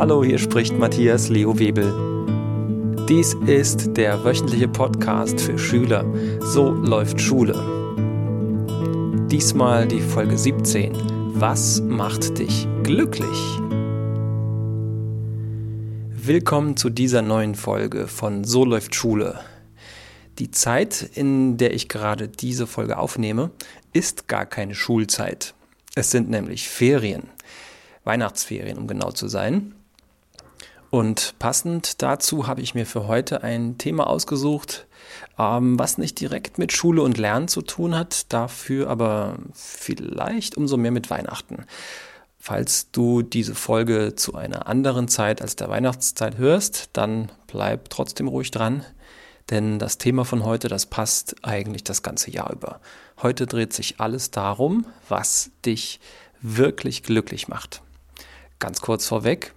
Hallo, hier spricht Matthias Leo Webel. Dies ist der wöchentliche Podcast für Schüler. So läuft Schule. Diesmal die Folge 17. Was macht dich glücklich? Willkommen zu dieser neuen Folge von So läuft Schule. Die Zeit, in der ich gerade diese Folge aufnehme, ist gar keine Schulzeit. Es sind nämlich Ferien. Weihnachtsferien, um genau zu sein. Und passend dazu habe ich mir für heute ein Thema ausgesucht, ähm, was nicht direkt mit Schule und Lernen zu tun hat, dafür aber vielleicht umso mehr mit Weihnachten. Falls du diese Folge zu einer anderen Zeit als der Weihnachtszeit hörst, dann bleib trotzdem ruhig dran, denn das Thema von heute, das passt eigentlich das ganze Jahr über. Heute dreht sich alles darum, was dich wirklich glücklich macht. Ganz kurz vorweg,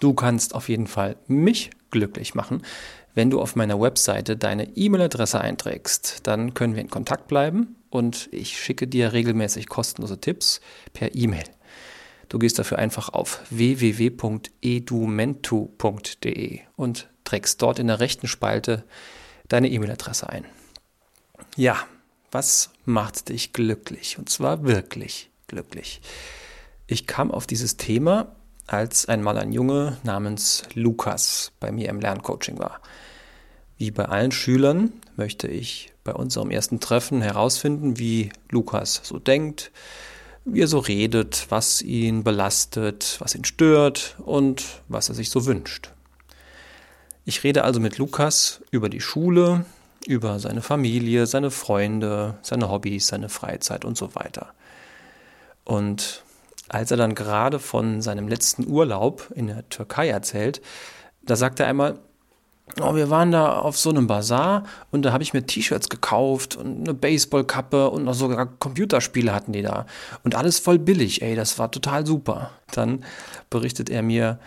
du kannst auf jeden Fall mich glücklich machen, wenn du auf meiner Webseite deine E-Mail-Adresse einträgst. Dann können wir in Kontakt bleiben und ich schicke dir regelmäßig kostenlose Tipps per E-Mail. Du gehst dafür einfach auf www.edumento.de und trägst dort in der rechten Spalte deine E-Mail-Adresse ein. Ja, was macht dich glücklich? Und zwar wirklich glücklich. Ich kam auf dieses Thema, als einmal ein Junge namens Lukas bei mir im Lerncoaching war. Wie bei allen Schülern möchte ich bei unserem ersten Treffen herausfinden, wie Lukas so denkt, wie er so redet, was ihn belastet, was ihn stört und was er sich so wünscht. Ich rede also mit Lukas über die Schule, über seine Familie, seine Freunde, seine Hobbys, seine Freizeit und so weiter. Und als er dann gerade von seinem letzten Urlaub in der Türkei erzählt, da sagt er einmal, oh, wir waren da auf so einem Bazar und da habe ich mir T-Shirts gekauft und eine Baseballkappe und noch sogar Computerspiele hatten die da. Und alles voll billig, ey, das war total super. Dann berichtet er mir,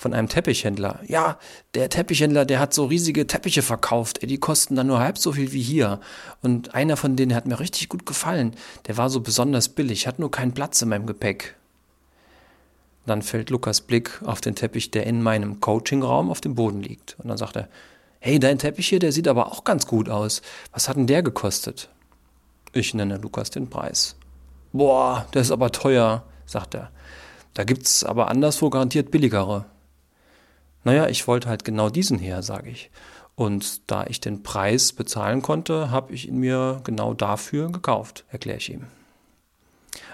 von einem Teppichhändler. Ja, der Teppichhändler, der hat so riesige Teppiche verkauft. Ey, die kosten dann nur halb so viel wie hier. Und einer von denen hat mir richtig gut gefallen. Der war so besonders billig, hat nur keinen Platz in meinem Gepäck. Dann fällt Lukas Blick auf den Teppich, der in meinem Coachingraum auf dem Boden liegt. Und dann sagt er, hey, dein Teppich hier, der sieht aber auch ganz gut aus. Was hat denn der gekostet? Ich nenne Lukas den Preis. Boah, der ist aber teuer, sagt er. Da gibt's aber anderswo garantiert billigere. Naja, ich wollte halt genau diesen her, sage ich. Und da ich den Preis bezahlen konnte, habe ich ihn mir genau dafür gekauft, erkläre ich ihm.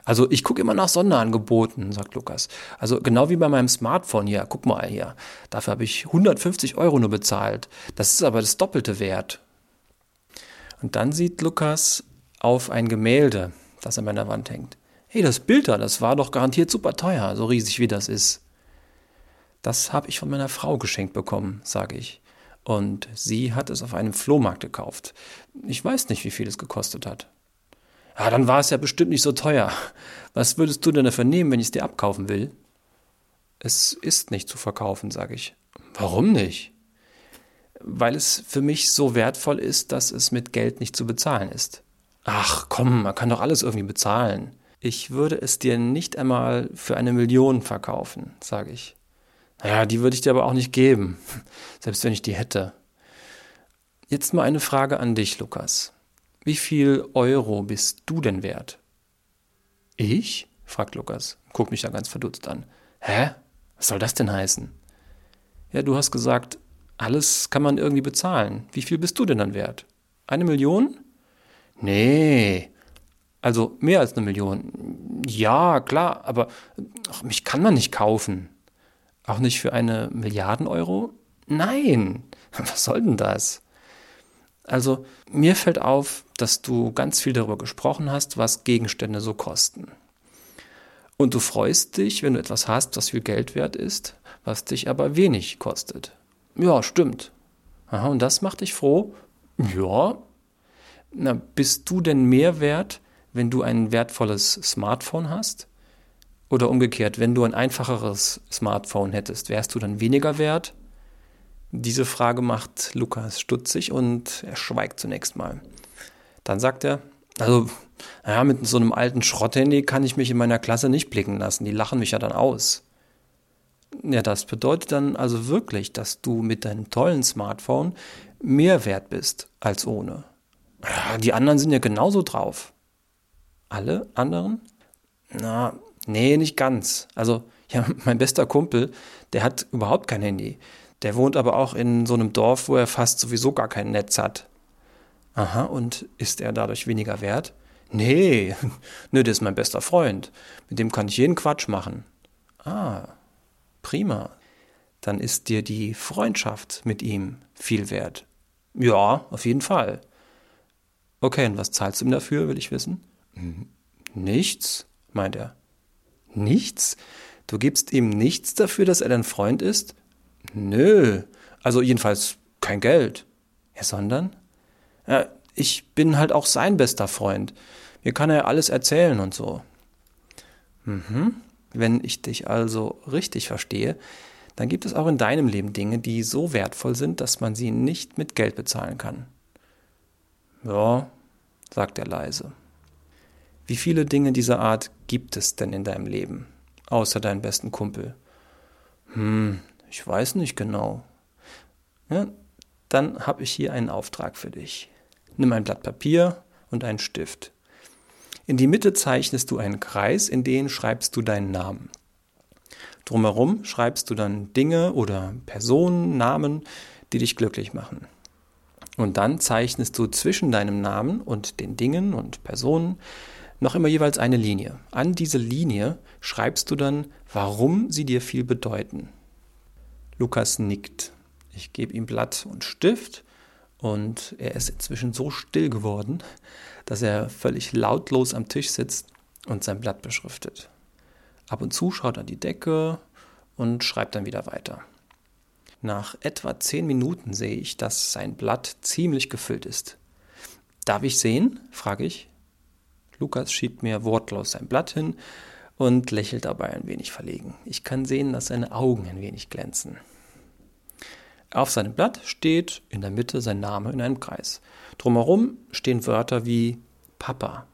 Also ich gucke immer nach Sonderangeboten, sagt Lukas. Also genau wie bei meinem Smartphone hier. Guck mal hier. Dafür habe ich 150 Euro nur bezahlt. Das ist aber das doppelte Wert. Und dann sieht Lukas auf ein Gemälde, das an meiner Wand hängt. Hey, das Bild da, das war doch garantiert super teuer, so riesig wie das ist. Das habe ich von meiner Frau geschenkt bekommen, sage ich. Und sie hat es auf einem Flohmarkt gekauft. Ich weiß nicht, wie viel es gekostet hat. Ja, dann war es ja bestimmt nicht so teuer. Was würdest du denn dafür nehmen, wenn ich es dir abkaufen will? Es ist nicht zu verkaufen, sage ich. Warum nicht? Weil es für mich so wertvoll ist, dass es mit Geld nicht zu bezahlen ist. Ach komm, man kann doch alles irgendwie bezahlen. Ich würde es dir nicht einmal für eine Million verkaufen, sage ich. Naja, die würde ich dir aber auch nicht geben, selbst wenn ich die hätte. Jetzt mal eine Frage an dich, Lukas. Wie viel Euro bist du denn wert? Ich? fragt Lukas, guckt mich da ganz verdutzt an. Hä? Was soll das denn heißen? Ja, du hast gesagt, alles kann man irgendwie bezahlen. Wie viel bist du denn dann wert? Eine Million? Nee. Also mehr als eine Million. Ja, klar, aber ach, mich kann man nicht kaufen. Auch nicht für eine Milliarden Euro? Nein. Was soll denn das? Also, mir fällt auf, dass du ganz viel darüber gesprochen hast, was Gegenstände so kosten. Und du freust dich, wenn du etwas hast, was viel Geld wert ist, was dich aber wenig kostet. Ja, stimmt. Aha, und das macht dich froh? Ja. Na, bist du denn mehr wert, wenn du ein wertvolles Smartphone hast? Oder umgekehrt, wenn du ein einfacheres Smartphone hättest, wärst du dann weniger wert? Diese Frage macht Lukas stutzig und er schweigt zunächst mal. Dann sagt er, also, naja, mit so einem alten Schrotthandy kann ich mich in meiner Klasse nicht blicken lassen. Die lachen mich ja dann aus. Ja, das bedeutet dann also wirklich, dass du mit deinem tollen Smartphone mehr wert bist als ohne. Die anderen sind ja genauso drauf. Alle anderen? Na, nee, nicht ganz. Also, ja, mein bester Kumpel, der hat überhaupt kein Handy. Der wohnt aber auch in so einem Dorf, wo er fast sowieso gar kein Netz hat. Aha, und ist er dadurch weniger wert? Nee, nö, der ist mein bester Freund. Mit dem kann ich jeden Quatsch machen. Ah, prima. Dann ist dir die Freundschaft mit ihm viel wert. Ja, auf jeden Fall. Okay, und was zahlst du ihm dafür, will ich wissen? Nichts, meint er. Nichts? Du gibst ihm nichts dafür, dass er dein Freund ist? Nö, also jedenfalls kein Geld. Ja, sondern? Ja, ich bin halt auch sein bester Freund. Mir kann er alles erzählen und so. Mhm. Wenn ich dich also richtig verstehe, dann gibt es auch in deinem Leben Dinge, die so wertvoll sind, dass man sie nicht mit Geld bezahlen kann. Ja, sagt er leise. Wie viele Dinge dieser Art gibt es denn in deinem Leben, außer deinem besten Kumpel? Hm, ich weiß nicht genau. Ja, dann habe ich hier einen Auftrag für dich. Nimm ein Blatt Papier und einen Stift. In die Mitte zeichnest du einen Kreis, in den schreibst du deinen Namen. Drumherum schreibst du dann Dinge oder Personen, Namen, die dich glücklich machen. Und dann zeichnest du zwischen deinem Namen und den Dingen und Personen noch immer jeweils eine Linie. An diese Linie schreibst du dann, warum sie dir viel bedeuten. Lukas nickt. Ich gebe ihm Blatt und Stift und er ist inzwischen so still geworden, dass er völlig lautlos am Tisch sitzt und sein Blatt beschriftet. Ab und zu schaut er an die Decke und schreibt dann wieder weiter. Nach etwa zehn Minuten sehe ich, dass sein Blatt ziemlich gefüllt ist. Darf ich sehen? frage ich. Lukas schiebt mir wortlos sein Blatt hin und lächelt dabei ein wenig verlegen. Ich kann sehen, dass seine Augen ein wenig glänzen. Auf seinem Blatt steht in der Mitte sein Name in einem Kreis. Drumherum stehen Wörter wie Papa,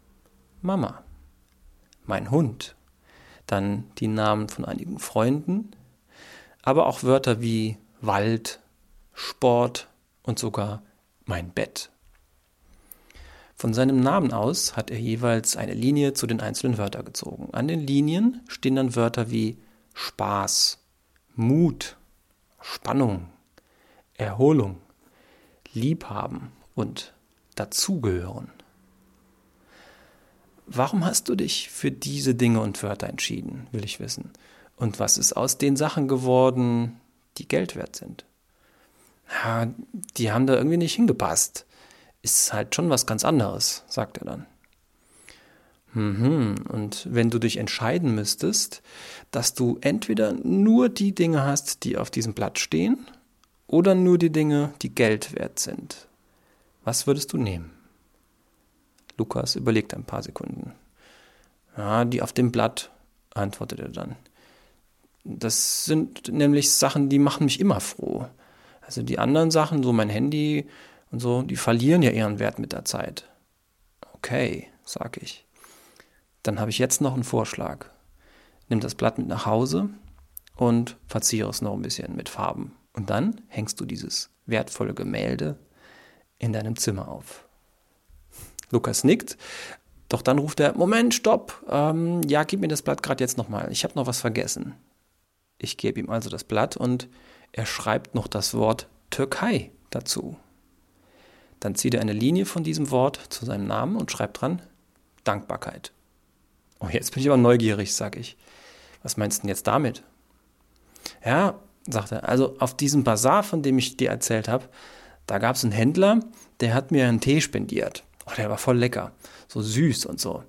Mama, mein Hund, dann die Namen von einigen Freunden, aber auch Wörter wie Wald, Sport und sogar mein Bett. Von seinem Namen aus hat er jeweils eine Linie zu den einzelnen Wörtern gezogen. An den Linien stehen dann Wörter wie Spaß, Mut, Spannung, Erholung, Liebhaben und Dazugehören. Warum hast du dich für diese Dinge und Wörter entschieden, will ich wissen. Und was ist aus den Sachen geworden, die Geld wert sind? Ja, die haben da irgendwie nicht hingepasst ist halt schon was ganz anderes, sagt er dann. Mhm. Und wenn du dich entscheiden müsstest, dass du entweder nur die Dinge hast, die auf diesem Blatt stehen, oder nur die Dinge, die Geld wert sind, was würdest du nehmen? Lukas überlegt ein paar Sekunden. Ja, die auf dem Blatt, antwortet er dann. Das sind nämlich Sachen, die machen mich immer froh. Also die anderen Sachen, so mein Handy, und so, die verlieren ja ihren Wert mit der Zeit. Okay, sag ich. Dann habe ich jetzt noch einen Vorschlag. Nimm das Blatt mit nach Hause und verziere es noch ein bisschen mit Farben. Und dann hängst du dieses wertvolle Gemälde in deinem Zimmer auf. Lukas nickt, doch dann ruft er, Moment, stopp, ähm, ja, gib mir das Blatt gerade jetzt nochmal, ich habe noch was vergessen. Ich gebe ihm also das Blatt und er schreibt noch das Wort Türkei dazu. Dann zieht er eine Linie von diesem Wort zu seinem Namen und schreibt dran Dankbarkeit. Oh, jetzt bin ich aber neugierig, sag ich. Was meinst du denn jetzt damit? Ja, sagt er, also auf diesem Bazar, von dem ich dir erzählt habe, da gab es einen Händler, der hat mir einen Tee spendiert. Oh, der war voll lecker, so süß und so.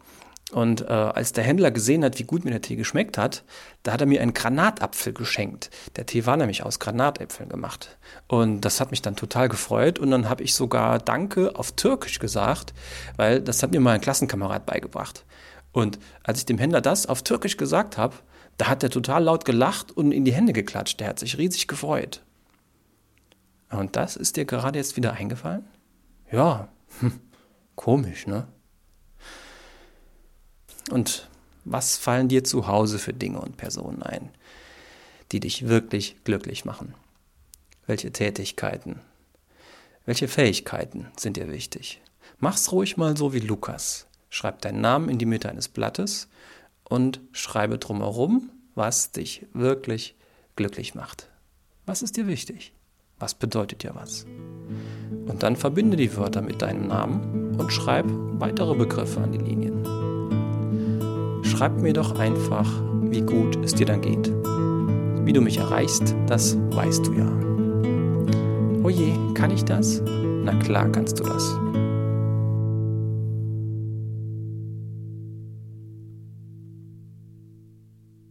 Und äh, als der Händler gesehen hat, wie gut mir der Tee geschmeckt hat, da hat er mir einen Granatapfel geschenkt. Der Tee war nämlich aus Granatäpfeln gemacht. Und das hat mich dann total gefreut. Und dann habe ich sogar Danke auf Türkisch gesagt, weil das hat mir mal ein Klassenkamerad beigebracht. Und als ich dem Händler das auf Türkisch gesagt habe, da hat er total laut gelacht und in die Hände geklatscht. Der hat sich riesig gefreut. Und das ist dir gerade jetzt wieder eingefallen? Ja, hm. komisch, ne? Und was fallen dir zu Hause für Dinge und Personen ein, die dich wirklich glücklich machen? Welche Tätigkeiten, welche Fähigkeiten sind dir wichtig? Mach's ruhig mal so wie Lukas. Schreib deinen Namen in die Mitte eines Blattes und schreibe drumherum, was dich wirklich glücklich macht. Was ist dir wichtig? Was bedeutet dir was? Und dann verbinde die Wörter mit deinem Namen und schreib weitere Begriffe an die Linien. Schreib mir doch einfach, wie gut es dir dann geht. Wie du mich erreichst, das weißt du ja. Oje, kann ich das? Na klar kannst du das.